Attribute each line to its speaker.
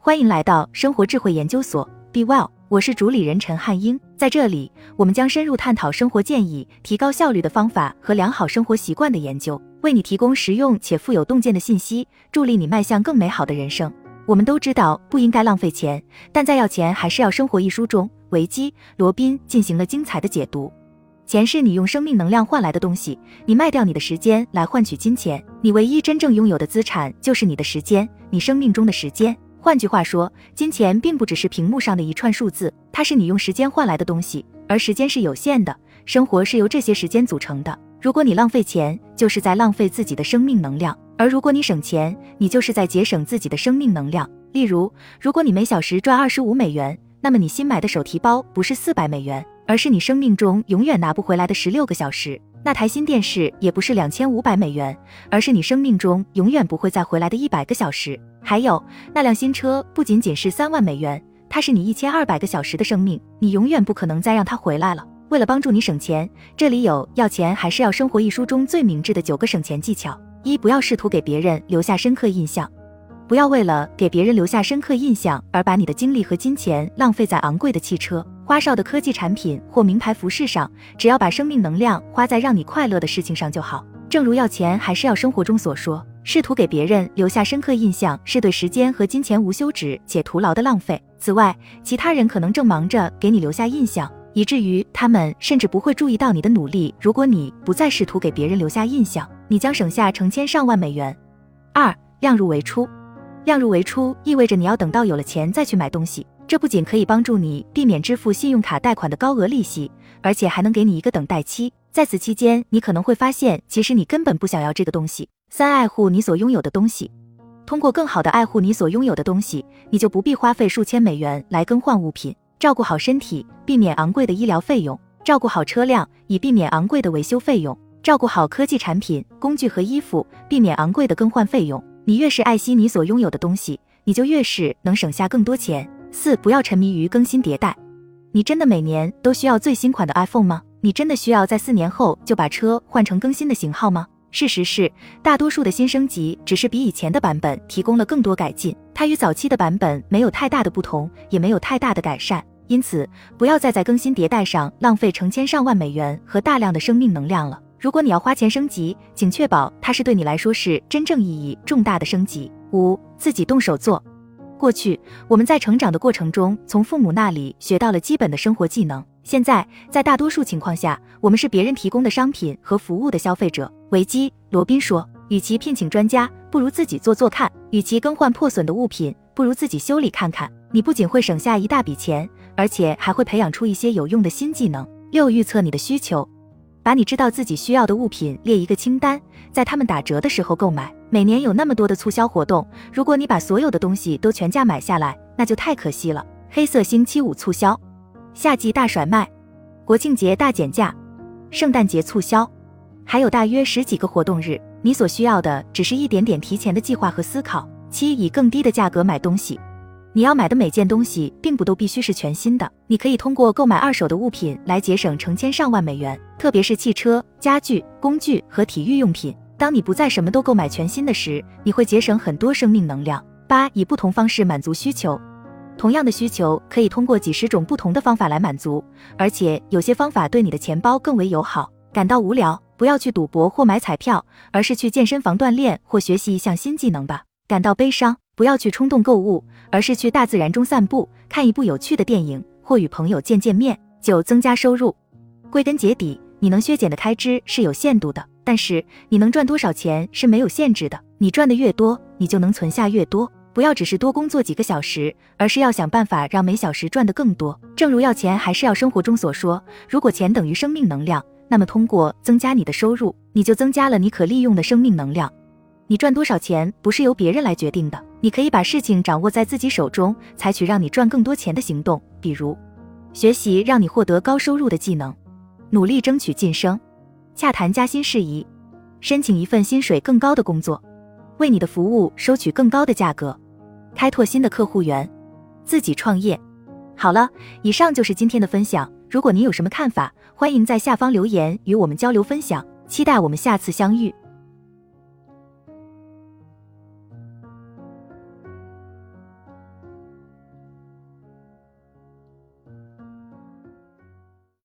Speaker 1: 欢迎来到生活智慧研究所，Be Well，我是主理人陈汉英。在这里，我们将深入探讨生活建议、提高效率的方法和良好生活习惯的研究，为你提供实用且富有洞见的信息，助力你迈向更美好的人生。我们都知道不应该浪费钱，但在《要钱还是要生活》一书中，维基·罗宾进行了精彩的解读。钱是你用生命能量换来的东西，你卖掉你的时间来换取金钱，你唯一真正拥有的资产就是你的时间，你生命中的时间。换句话说，金钱并不只是屏幕上的一串数字，它是你用时间换来的东西，而时间是有限的，生活是由这些时间组成的。如果你浪费钱，就是在浪费自己的生命能量；而如果你省钱，你就是在节省自己的生命能量。例如，如果你每小时赚二十五美元，那么你新买的手提包不是四百美元。而是你生命中永远拿不回来的十六个小时。那台新电视也不是两千五百美元，而是你生命中永远不会再回来的一百个小时。还有那辆新车不仅仅是三万美元，它是你一千二百个小时的生命，你永远不可能再让它回来了。为了帮助你省钱，这里有要钱还是要生活一书中最明智的九个省钱技巧：一、不要试图给别人留下深刻印象。不要为了给别人留下深刻印象而把你的精力和金钱浪费在昂贵的汽车、花哨的科技产品或名牌服饰上。只要把生命能量花在让你快乐的事情上就好。正如要钱还是要生活中所说，试图给别人留下深刻印象是对时间和金钱无休止且徒劳的浪费。此外，其他人可能正忙着给你留下印象，以至于他们甚至不会注意到你的努力。如果你不再试图给别人留下印象，你将省下成千上万美元。二，量入为出。量入为出意味着你要等到有了钱再去买东西，这不仅可以帮助你避免支付信用卡贷款的高额利息，而且还能给你一个等待期。在此期间，你可能会发现，其实你根本不想要这个东西。三、爱护你所拥有的东西，通过更好的爱护你所拥有的东西，你就不必花费数千美元来更换物品。照顾好身体，避免昂贵的医疗费用；照顾好车辆，以避免昂贵的维修费用；照顾好科技产品、工具和衣服，避免昂贵的更换费用。你越是爱惜你所拥有的东西，你就越是能省下更多钱。四，不要沉迷于更新迭代。你真的每年都需要最新款的 iPhone 吗？你真的需要在四年后就把车换成更新的型号吗？事实是，大多数的新升级只是比以前的版本提供了更多改进，它与早期的版本没有太大的不同，也没有太大的改善。因此，不要再在更新迭代上浪费成千上万美元和大量的生命能量了。如果你要花钱升级，请确保它是对你来说是真正意义重大的升级。五，自己动手做。过去我们在成长的过程中，从父母那里学到了基本的生活技能。现在，在大多数情况下，我们是别人提供的商品和服务的消费者。维基·罗宾说：“与其聘请专家，不如自己做做看；与其更换破损的物品，不如自己修理看看。你不仅会省下一大笔钱，而且还会培养出一些有用的新技能。”六，预测你的需求。把你知道自己需要的物品列一个清单，在他们打折的时候购买。每年有那么多的促销活动，如果你把所有的东西都全价买下来，那就太可惜了。黑色星期五促销，夏季大甩卖，国庆节大减价，圣诞节促销，还有大约十几个活动日。你所需要的只是一点点提前的计划和思考。七，以更低的价格买东西。你要买的每件东西并不都必须是全新的，你可以通过购买二手的物品来节省成千上万美元，特别是汽车、家具、工具和体育用品。当你不再什么都购买全新的时，你会节省很多生命能量。八，以不同方式满足需求，同样的需求可以通过几十种不同的方法来满足，而且有些方法对你的钱包更为友好。感到无聊，不要去赌博或买彩票，而是去健身房锻炼或学习一项新技能吧。感到悲伤。不要去冲动购物，而是去大自然中散步，看一部有趣的电影，或与朋友见见面。九、增加收入。归根结底，你能削减的开支是有限度的，但是你能赚多少钱是没有限制的。你赚的越多，你就能存下越多。不要只是多工作几个小时，而是要想办法让每小时赚得更多。正如要钱还是要生活中所说，如果钱等于生命能量，那么通过增加你的收入，你就增加了你可利用的生命能量。你赚多少钱不是由别人来决定的。你可以把事情掌握在自己手中，采取让你赚更多钱的行动，比如学习让你获得高收入的技能，努力争取晋升，洽谈加薪事宜，申请一份薪水更高的工作，为你的服务收取更高的价格，开拓新的客户源，自己创业。好了，以上就是今天的分享。如果您有什么看法，欢迎在下方留言与我们交流分享。期待我们下次相遇。